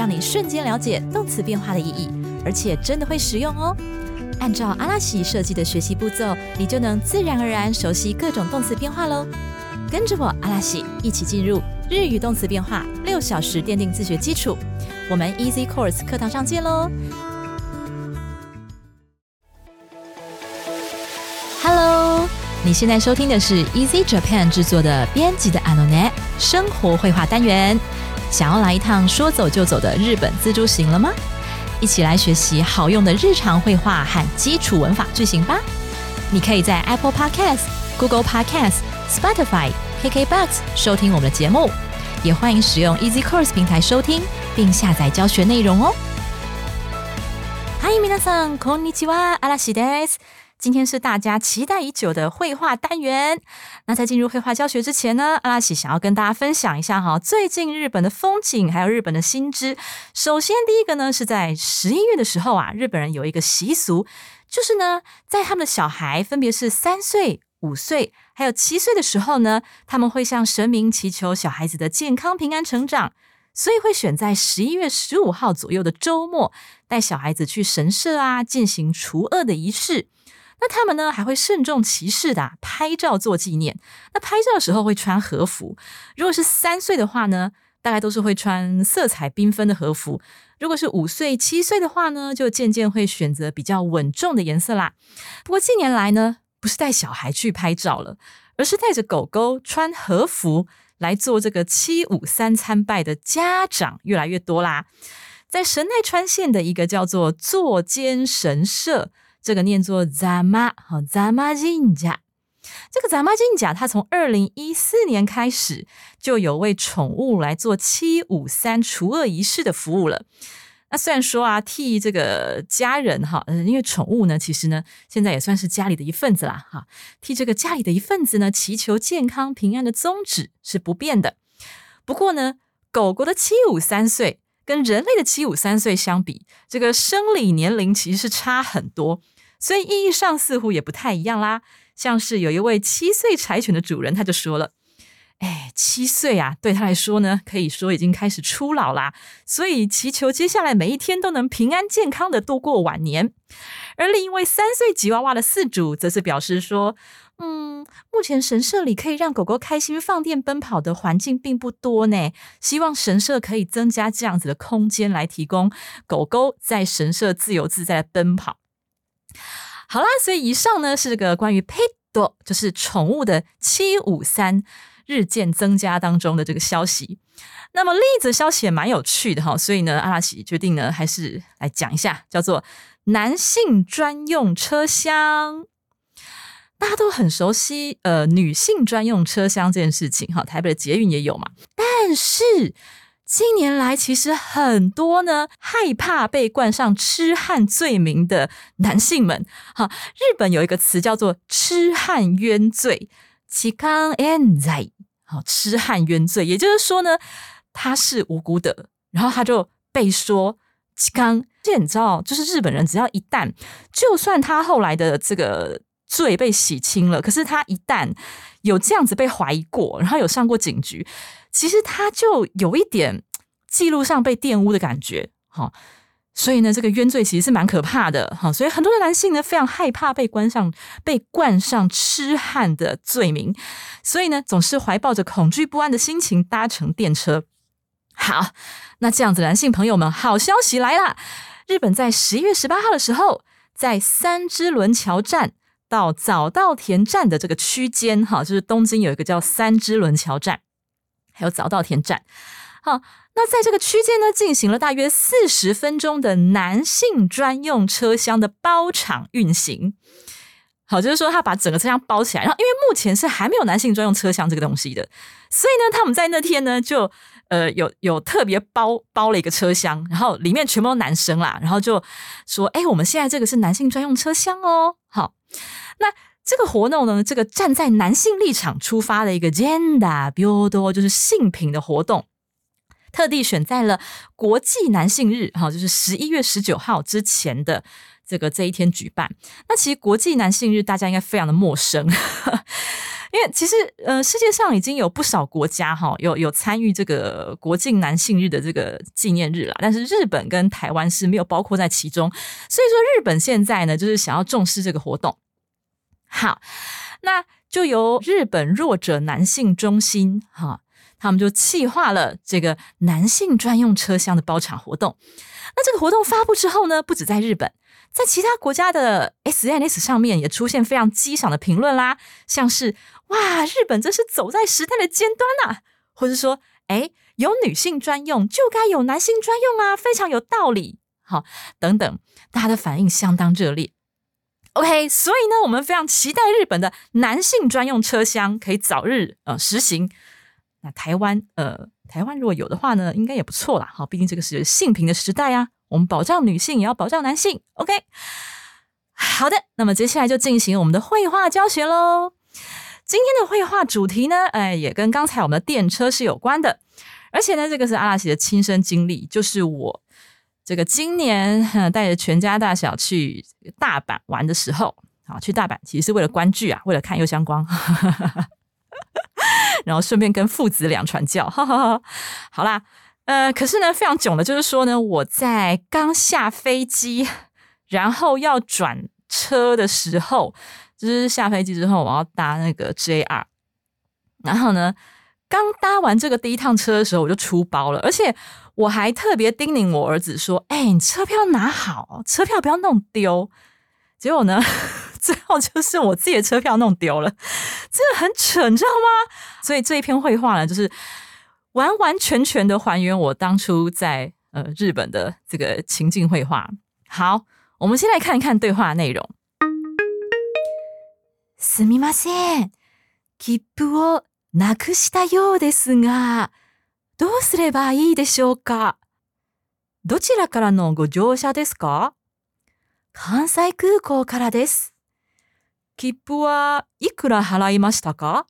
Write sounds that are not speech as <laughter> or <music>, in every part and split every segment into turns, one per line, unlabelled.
让你瞬间了解动词变化的意义，而且真的会实用哦。按照阿拉西设计的学习步骤，你就能自然而然熟悉各种动词变化喽。跟着我阿拉西一起进入日语动词变化六小时奠定自学基础。我们 Easy Course 课堂上见喽！Hello，你现在收听的是 Easy Japan 制作的编辑的 Anonet 生活绘画单元。想要来一趟说走就走的日本自助行了吗？一起来学习好用的日常绘画和基础文法句型吧！你可以在 Apple Podcast、Google Podcast、Spotify、KKBox 收听我们的节目，也欢迎使用 Easy Course 平台收听并下载教学内容哦。Hi，皆さん、こんにちは、阿拉西です。 今天是大家期待已久的绘画单元。那在进入绘画教学之前呢，阿拉喜想要跟大家分享一下哈，最近日本的风景还有日本的新知。首先，第一个呢是在十一月的时候啊，日本人有一个习俗，就是呢，在他们的小孩分别是三岁、五岁还有七岁的时候呢，他们会向神明祈求小孩子的健康平安成长，所以会选在十一月十五号左右的周末，带小孩子去神社啊进行除恶的仪式。那他们呢还会慎重其事的拍照做纪念。那拍照的时候会穿和服。如果是三岁的话呢，大概都是会穿色彩缤纷的和服。如果是五岁、七岁的话呢，就渐渐会选择比较稳重的颜色啦。不过近年来呢，不是带小孩去拍照了，而是带着狗狗穿和服来做这个七五三参拜的家长越来越多啦。在神奈川县的一个叫做坐间神社。这个念作 Zama 好 Zama 金甲，这个 Zama 金甲，它从二零一四年开始就有为宠物来做七五三除恶仪式的服务了。那虽然说啊，替这个家人哈，嗯，因为宠物呢，其实呢，现在也算是家里的一份子啦，哈，替这个家里的一份子呢，祈求健康平安的宗旨是不变的。不过呢，狗狗的七五三岁。跟人类的七五三岁相比，这个生理年龄其实是差很多，所以意义上似乎也不太一样啦。像是有一位七岁柴犬的主人，他就说了：“哎，七岁啊，对他来说呢，可以说已经开始初老啦，所以祈求接下来每一天都能平安健康的度过晚年。”而另一位三岁吉娃娃的饲主，则是表示说。嗯，目前神社里可以让狗狗开心放电奔跑的环境并不多呢。希望神社可以增加这样子的空间，来提供狗狗在神社自由自在的奔跑。好啦，所以以上呢是这个关于 pet 就是宠物的七五三日渐增加当中的这个消息。那么另一则消息也蛮有趣的哈，所以呢阿拉奇决定呢还是来讲一下，叫做男性专用车厢。大家都很熟悉，呃，女性专用车厢这件事情，哈，台北的捷运也有嘛。但是近年来，其实很多呢害怕被冠上痴汉罪名的男性们，哈，日本有一个词叫做“痴汉冤罪”，痴康 n 在，好，痴汉冤罪，也就是说呢，他是无辜的，然后他就被说痴康。这你知道，就是日本人只要一旦，就算他后来的这个。罪被洗清了，可是他一旦有这样子被怀疑过，然后有上过警局，其实他就有一点记录上被玷污的感觉，哈。所以呢，这个冤罪其实是蛮可怕的，哈。所以很多的男性呢，非常害怕被关上被冠上痴汉的罪名，所以呢，总是怀抱着恐惧不安的心情搭乘电车。好，那这样子，男性朋友们，好消息来了！日本在十一月十八号的时候，在三之轮桥站。到早稻田站的这个区间，哈，就是东京有一个叫三之轮桥站，还有早稻田站。好，那在这个区间呢，进行了大约四十分钟的男性专用车厢的包场运行。好，就是说他把整个车厢包起来，然后因为目前是还没有男性专用车厢这个东西的，所以呢，他们在那天呢就呃，有有特别包包了一个车厢，然后里面全部都男生啦，然后就说：“哎，我们现在这个是男性专用车厢哦。”好，那这个活动呢，这个站在男性立场出发的一个 gender build 就是性品的活动，特地选在了国际男性日，哈，就是十一月十九号之前的。这个这一天举办，那其实国际男性日大家应该非常的陌生，<laughs> 因为其实呃世界上已经有不少国家哈有有参与这个国际男性日的这个纪念日了，但是日本跟台湾是没有包括在其中，所以说日本现在呢就是想要重视这个活动，好，那就由日本弱者男性中心哈，他们就企划了这个男性专用车厢的包场活动，那这个活动发布之后呢，不止在日本。在其他国家的 SNS 上面也出现非常激赏的评论啦，像是哇，日本真是走在时代的尖端呐，或者说哎，有女性专用就该有男性专用啊，非常有道理，好，等等，大家的反应相当热烈。OK，所以呢，我们非常期待日本的男性专用车厢可以早日呃实行。那台湾呃，台湾如果有的话呢，应该也不错啦，好，毕竟这个是性平的时代啊。我们保障女性，也要保障男性。OK，好的，那么接下来就进行我们的绘画教学喽。今天的绘画主题呢，哎，也跟刚才我们的电车是有关的，而且呢，这个是阿拉西的亲身经历，就是我这个今年带着全家大小去大阪玩的时候，啊，去大阪其实是为了观剧啊，为了看《右相光》，<laughs> 然后顺便跟父子俩传教，哈哈哈。好啦。呃，可是呢，非常囧的，就是说呢，我在刚下飞机，然后要转车的时候，就是下飞机之后，我要搭那个 JR，然后呢，刚搭完这个第一趟车的时候，我就出包了，而且我还特别叮咛我儿子说：“哎，你车票拿好，车票不要弄丢。”结果呢，<laughs> 最后就是我自己的车票弄丢了，真的很蠢，你知道吗？所以这一篇绘画呢，就是。完完全全的还原我当初在呃日本的这个情境绘画。好，我们先来看一看对话内容。すみません。切符をなくしたようですが、どうすればいいでしょうか？どちらからのご乗車ですか？関西空港からです。切符はいくら払いましたか？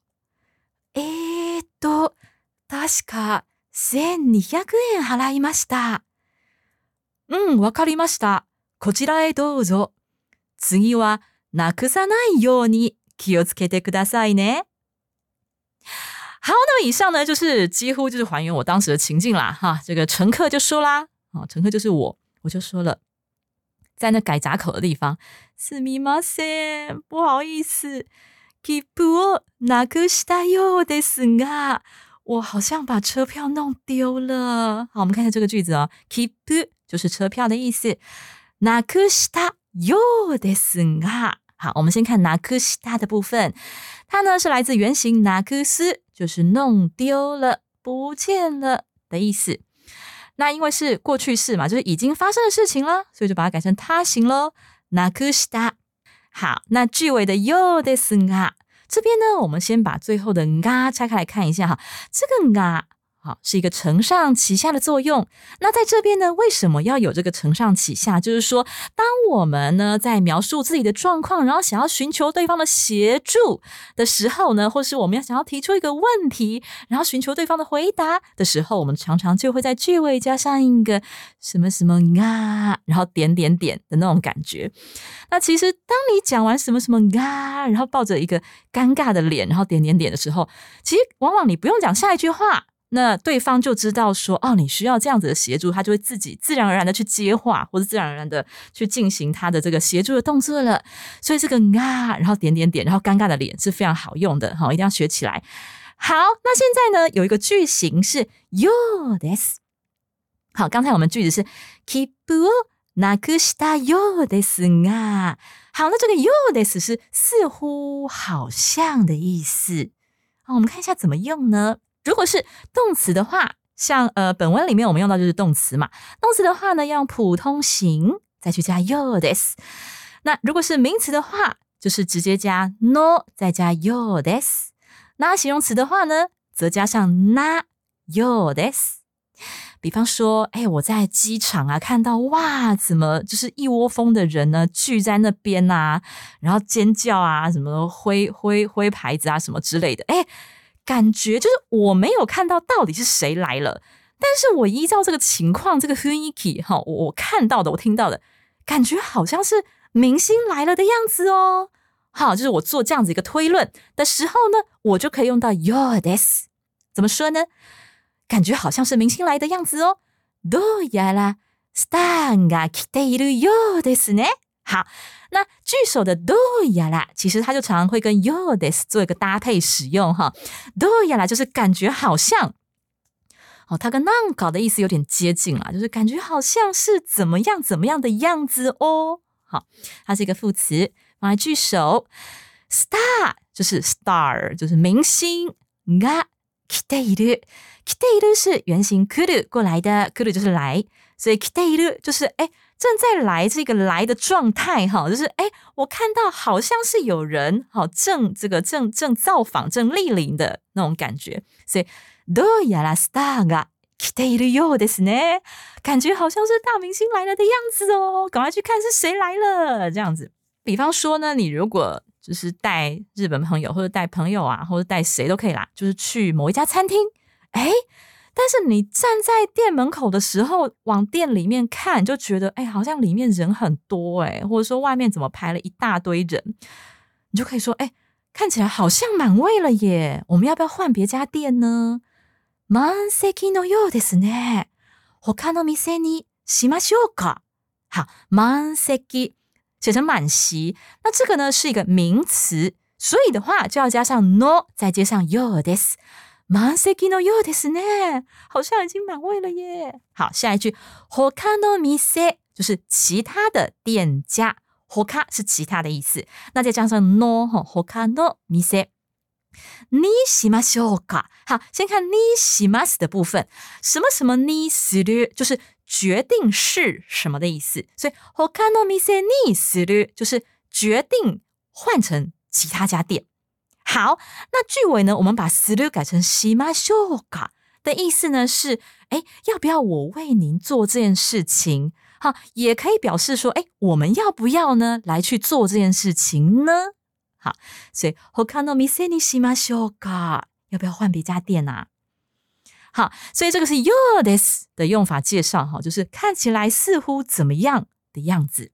えーっと、確か1200円払いました。うん、わかりました。こちらへどうぞ。次はなくさないように気をつけてくださいね。好，那么以上呢，就是几乎就是还原我当时的情境啦。哈，这个乘客就说啦，啊，乘客就是我，我就说了，在那改闸口的地方，すみません，不好意思，切符をなくしたようですが。我好像把车票弄丢了。好，我们看一下这个句子哦。keep 就是车票的意思。なくしたようですが， 好，我们先看なくした的部分。它呢是来自原型なくす，就是弄丢了、不见了的意思。那因为是过去式嘛，就是已经发生的事情了，所以就把它改成他形喽。なくした。好，那句尾的ようですが。这边呢，我们先把最后的啊拆开来看一下哈，这个啊。 好，是一个承上启下的作用。那在这边呢，为什么要有这个承上启下？就是说，当我们呢在描述自己的状况，然后想要寻求对方的协助的时候呢，或是我们要想要提出一个问题，然后寻求对方的回答的时候，我们常常就会在句尾加上一个什么什么啊，然后点点点的那种感觉。那其实，当你讲完什么什么啊，然后抱着一个尴尬的脸，然后点点点的时候，其实往往你不用讲下一句话。那对方就知道说，哦，你需要这样子的协助，他就会自己自然而然的去接话，或者自然而然的去进行他的这个协助的动作了。所以这个啊，然后点点点，然后尴尬的脸是非常好用的，好，一定要学起来。好，那现在呢，有一个句型是 you this。好，刚才我们句子是 keep na kusta you this 啊。好，那这个 you this 是似乎、好像的意思。好，我们看一下怎么用呢？如果是动词的话，像呃本文里面我们用到就是动词嘛。动词的话呢，要用普通型再去加 you this。那如果是名词的话，就是直接加 no 再加 you this。那形容词的话呢，则加上 na よです。比方说，哎，我在机场啊，看到哇，怎么就是一窝蜂的人呢，聚在那边呐，然后尖叫啊，什么挥挥挥牌子啊，什么之类的，哎， 感觉就是我没有看到到底是谁来了，但是我依照这个情况，这个雰囲気哈，我我看到的，我听到的感觉好像是明星来了的样子哦。好，就是我做这样子一个推论的时候呢，我就可以用到 your this，怎么说呢？感觉好像是明星来的样子哦。どうやらスターが来ているようですね。 好，那句首的どうやら，其实它就常常会跟 your this 做一个搭配使用哈。どうやら就是感觉好像，哦，它跟なんか的意思有点接近啦，就是感觉好像是怎么样怎么样的样子哦。好，它是一个副词。放在句首，star 就是 star，就是明星。が来ている，来ている是原型来る过来的，来る就是来，所以来ている就是哎 正在来这个来的状态哈，就是哎我看到好像是有人好正这个正正造访正莅临的那种感觉，所以どうやらスターが来ているようですね，感觉好像是大明星来了的样子哦，赶快去看是谁来了，这样子。比方说呢，你如果就是带日本朋友，或者带朋友啊，或者带谁都可以啦，就是去某一家餐厅，哎， 但是你站在店门口的时候，往店里面看，就觉得哎，好像里面人很多哎，或者说外面怎么排了一大堆人，你就可以说，哎，看起来好像满位了耶，我们要不要换别家店呢？満席のようですね。他の店にしましょうか。好，満席。写成满席，那这个呢是一个名词，所以的话就要加上 no，再接上 your this， 满席のようですね，好像已经满位了耶。好，下一句他の店就是其他的店家，他是其他的意思，那再加上 no 哈，他の店。你しましょうか？好，先看你します的部分，什么什么你する，就是。决定是什么的意思？所以他の店にする就是决定换成其他家店。 好，那句尾呢？我们把する改成しましょうか的意思呢？是哎，要不要我为您做这件事情？好，也可以表示说，哎，我们要不要呢？来去做这件事情呢？好，所以他の店にしましょうか？要不要换别家店啊？好，所以这个是 your this 的用法介绍哈，就是看起来似乎怎么样的样子。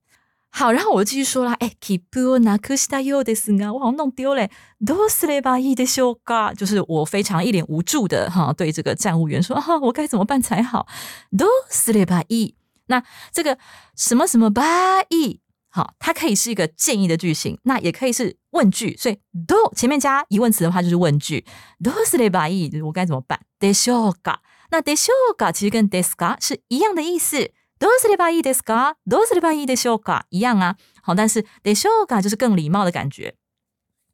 好，然后我就继续说了，哎，keep you na kushita your this 啊，我好像弄丢嘞，どうすればいいでしょうか？就是我非常一脸无助的哈，对这个站务员说，哈，我该怎么办才好？どうすればいい？那这个什么什么ばいい？好，它可以是一个建议的句型，那也可以是问句，所以 do 前面加疑问词的话就是问句。どうすればいい？我该怎么办？でしょうか？那でしょうか其实跟ですか是一样的意思。 どうすればいいですか？どうすればいいでしょうか？一样啊。好，但是でしょうか就是更礼貌的感觉。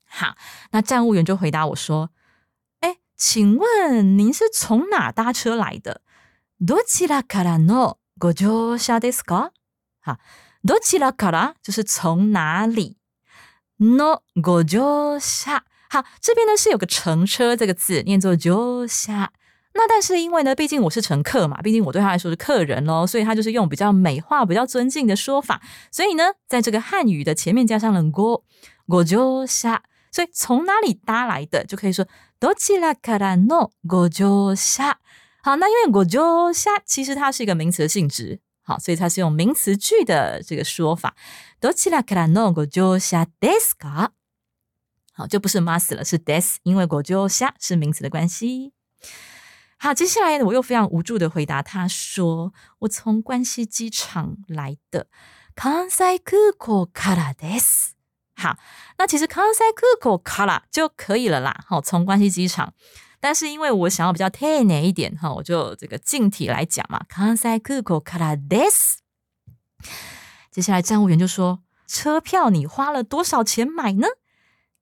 好，那站务员就回答我说：“哎，请问您是从哪搭车来的？どちらからのご乗車ですか？”好。どちらから就是从哪里？no ご乗車。好，这边呢是有个乘车这个字，念作乗車。 那但是因为呢，毕竟我是乘客嘛，毕竟我对他来说是客人喽，所以他就是用比较美化、比较尊敬的说法。所以呢，在这个汉语的前面加上了ごご乗車，所以从哪里搭来的就可以说どちらからのご乗車。好，那因为ご乗車其实它是一个名词的性质。好，所以它是用名词句的这个说法。どちらからのご乗車ですか？好，就不是 must 了，是 des，因为ご乗車是名词的关系。 好，接下来我又非常无助的回答他说：“我从关西机场来的。”関西空港からです。好，那其实関西空港から就可以了啦。好，从关西机场。但是因为我想要比较丁宁一点哈，我就这个近体来讲嘛。関西空港からです。接下来站务员就说：“车票你花了多少钱买呢？”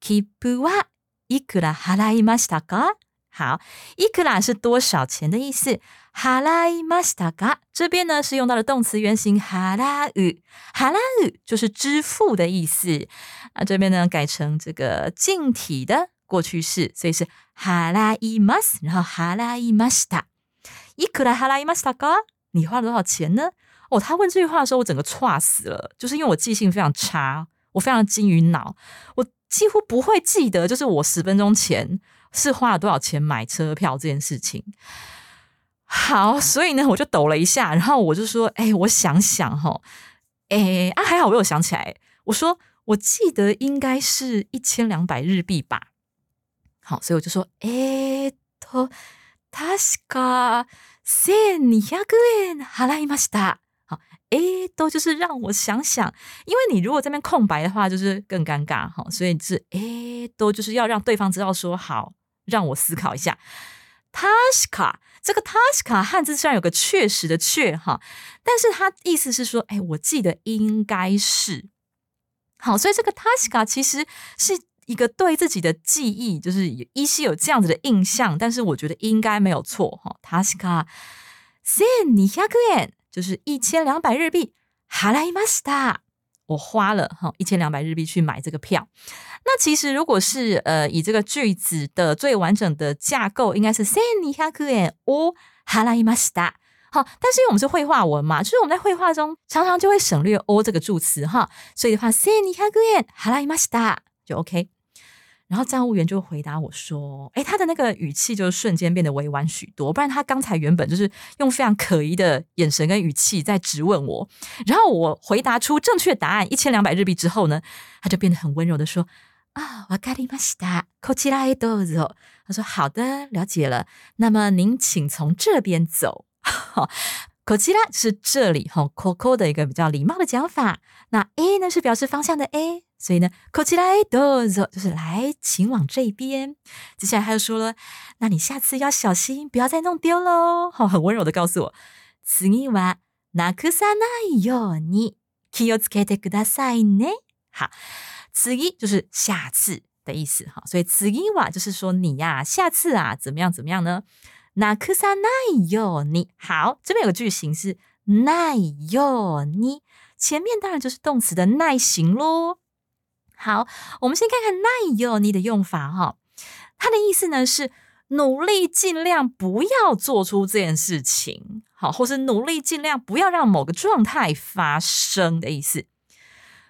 切符はいくら払いましたか？ 好，いくら是多少钱的意思。払いましたか？这边呢是用到了动词原形払う，払う就是支付的意思。那这边呢改成这个近体的。过去式，所以是哈拉伊马斯，然后哈拉伊马斯塔。 いくら払いましたか？你花了多少钱呢？哦，他问这句话的时候，我整个岔死了，就是因为我记性非常差，我非常金鱼脑，我几乎不会记得，就是我十分钟前 是花了多少钱买车票这件事情。好，所以呢，我就抖了一下，然后我就说：“哎，我想想哈，哎啊，还好我有想起来。我说我记得应该是一千两百日币吧。好，所以我就说：哎，と確か千二百円払いました。好，哎，都就是让我想想，因为你如果这边空白的话，就是更尴尬哈。所以是哎，都就是要让对方知道说好， 让我思考一下。確か。这个 taska 汉字虽然有个确实的确哈，但是它意思是说，哎，我记得应该是好，所以这个 taska 其实是一个对自己的记忆，就是依稀有这样子的印象，但是我觉得应该没有错哈。taska 千二百円就是一千两百日币，払いました。 我花了哈一千两百日币去买这个票。那其实如果是呃以这个句子的最完整的架构，应该是千二百円を払いました。好，但是因为我们是绘画文嘛，就是我们在绘画中常常就会省略 o 这个助词哈，所以的话千二百円払いました就 OK。 然后站务员就回答我说：“哎，他的那个语气就瞬间变得委婉许多，不然他刚才原本就是用非常可疑的眼神跟语气在质问我。然后我回答出正确答案一千两百日币之后呢，他就变得很温柔的说：‘啊，わかりました。こちらへどうぞ。’他说：‘好的，了解了。那么您请从这边走。’好，こちら是这里哈，Coco 的一个比较礼貌的讲法。那 A 呢是表示方向的 A。” 所以呢，こちらへどうぞ，就是来，请往这边。接下来他又说了，那你下次要小心，不要再弄丢喽。好，很温柔的告诉我，次はなくさないように気をつけてくださいね。好，次就是下次的意思。哈，所以次は就是说你呀，下次啊，怎么样怎么样呢？なくさないように。好，这边有个句型是ないように，前面当然就是动词的耐形喽。 好，我们先看看耐よ你的用法哈。它的意思呢是努力尽量不要做出这件事情，好，或是努力尽量不要让某个状态发生的意思。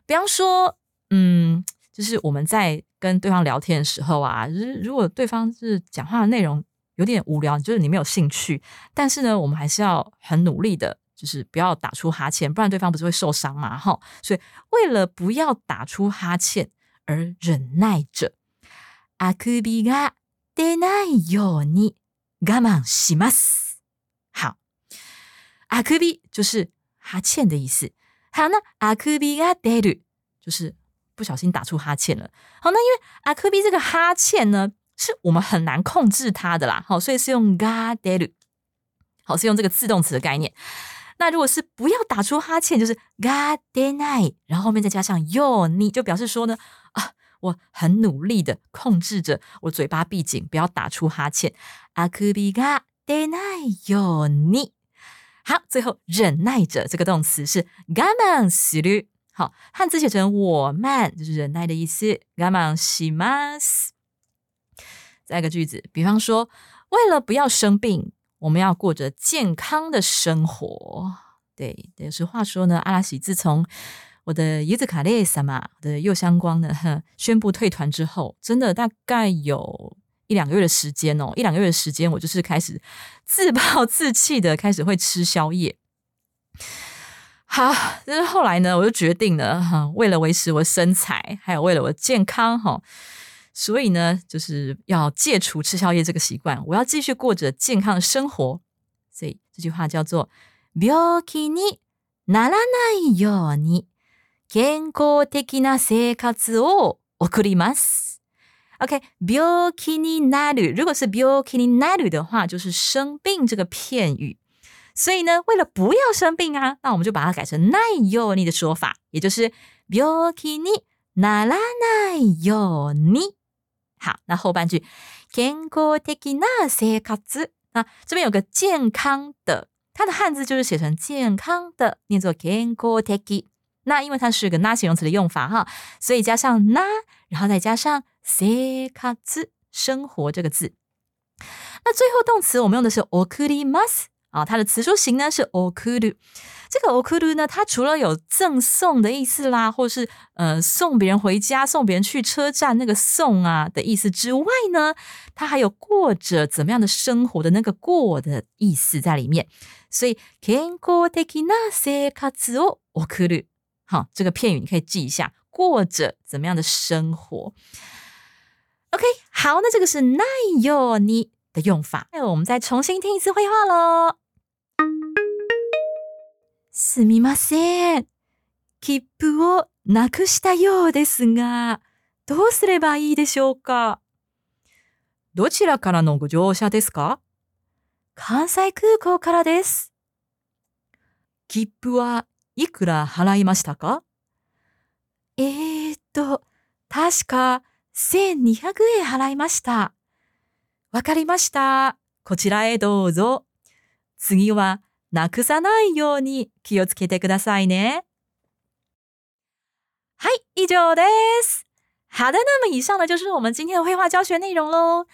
比方说，嗯，就是我们在跟对方聊天的时候啊，就是如果对方是讲话的内容有点无聊，就是你没有兴趣，但是呢，我们还是要很努力的。就是不要打出哈欠，不然对方不是会受伤嘛？哈，所以为了不要打出哈欠而忍耐着。あくびが出ないように我慢します。好，あくび就是哈欠的意思。好，那あくびが出る就是不小心打出哈欠了。好，那因为あくび这个哈欠呢，是我们很难控制它的啦。好，所以是用が出る。好，是用这个自动词的概念。 那如果是不要打出哈欠，就是 God day night，然后后面再加上 yo，你就表示说呢啊，我很努力的控制着我嘴巴闭紧，不要打出哈欠。あくびが出ないように。好，最后忍耐着这个动词是我慢する。好，汉字写成我慢，就是忍耐的意思。我慢します。再一个句子，比方说，为了不要生病。 我们要过着健康的生活，对，有实话说呢，阿拉喜自从我的椰子卡列萨玛的右相光呢 <laughs> 宣布退团之后，真的大概有一两个月的时间哦，一两个月的时间，我就是开始自暴 <laughs> 自弃的开始会吃宵夜。好，但是后来呢，我就决定了哈，为了维持我身材，还有为了我健康哈。所以呢，就是要戒除吃宵夜这个习惯，我要继续过着健康的生活。所以这句话叫做“病気にならないように健康的な生活を送ります”。OK，病気になる，如果是病気になる的话，就是生病这个片语。所以呢，为了不要生病啊，那我们就把它改成“ないように”的说法，也就是“病気にならないように”。 好，那后半句健康的な生活，那这边有个健康的，它的汉字就是写成健康的，念作健康的。那因为它是个那形容词的用法哈，所以加上那，然后再加上生活生活这个字。那最后动词我们用的是送ります 啊，它的词书形呢是 okuru。这个 okuru 呢，它除了有赠送的意思啦，或是呃送别人回家、送别人去车站那个送啊的意思之外呢，它还有过着怎么样的生活的那个过的意思在里面。所以健康的な生活を送る，好，这个片语你可以记一下，过着怎么样的生活。OK，好，那这个是奈よ你的用法。那我们再重新听一次绘画喽。 すみません。切符をなくしたようですが、どうすればいいでしょうか？どちらからのご乗車ですか？関西空港からです。切符はいくら払いましたか？えー、っと、確か1200円払いました。わかりました。こちらへどうぞ。次はなくさないように気をつけてくださいね。はい、以上です。好的，那么以上呢就是我们今天的绘画教学内容喽。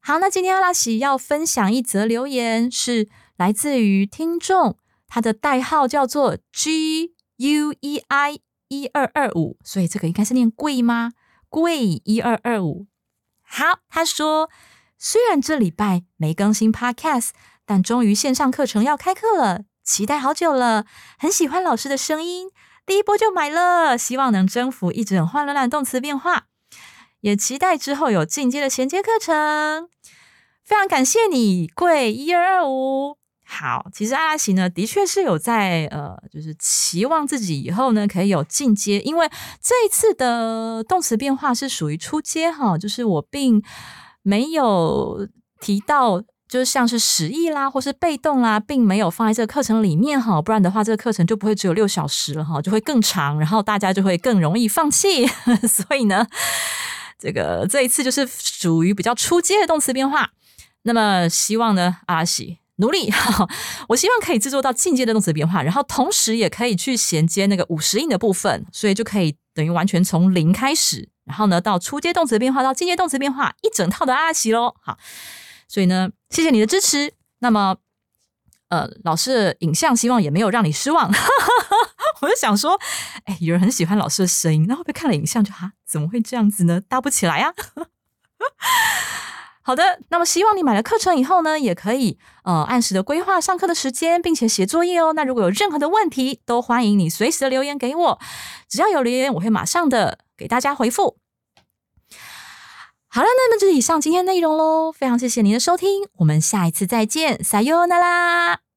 好，那今天阿拉喜要分享一则留言，是来自于听众，他的代号叫做 G U E I 一二二五，所以这个应该是念贵吗？贵一二二五。好，他说虽然这礼拜没更新 Podcast。 但终于线上课程要开课了，期待好久了，很喜欢老师的声音，第一波就买了，希望能征服一直很乱乱动词变化，也期待之后有进阶的衔接课程。非常感谢你，贵一二二五。好，其实阿拉奇呢，的确是有在呃，就是期望自己以后呢可以有进阶，因为这一次的动词变化是属于初阶哈，就是我并没有提到。就是像是实意啦，或是被动啦，并没有放在这个课程里面哈，不然的话，这个课程就不会只有六小时了哈，就会更长，然后大家就会更容易放弃。<laughs> 所以呢，这个这一次就是属于比较初阶的动词变化。那么希望呢，阿喜努力，我希望可以制作到进阶的动词变化，然后同时也可以去衔接那个五十音的部分，所以就可以等于完全从零开始，然后呢，到初阶动词变化到进阶动词变化一整套的阿喜喽。好。所以呢，谢谢你的支持。那么，呃，老师的影像希望也没有让你失望。<laughs> 我就想说，哎，有人很喜欢老师的声音，那会不会看了影像就哈，怎么会这样子呢？搭不起来呀。<laughs> 好的，那么希望你买了课程以后呢，也可以呃按时的规划上课的时间，并且写作业哦。那如果有任何的问题，都欢迎你随时的留言给我，只要有留言，我会马上的给大家回复。好了，那么就是以上今天内容喽，非常谢谢您的收听，我们下一次再见，撒哟那啦。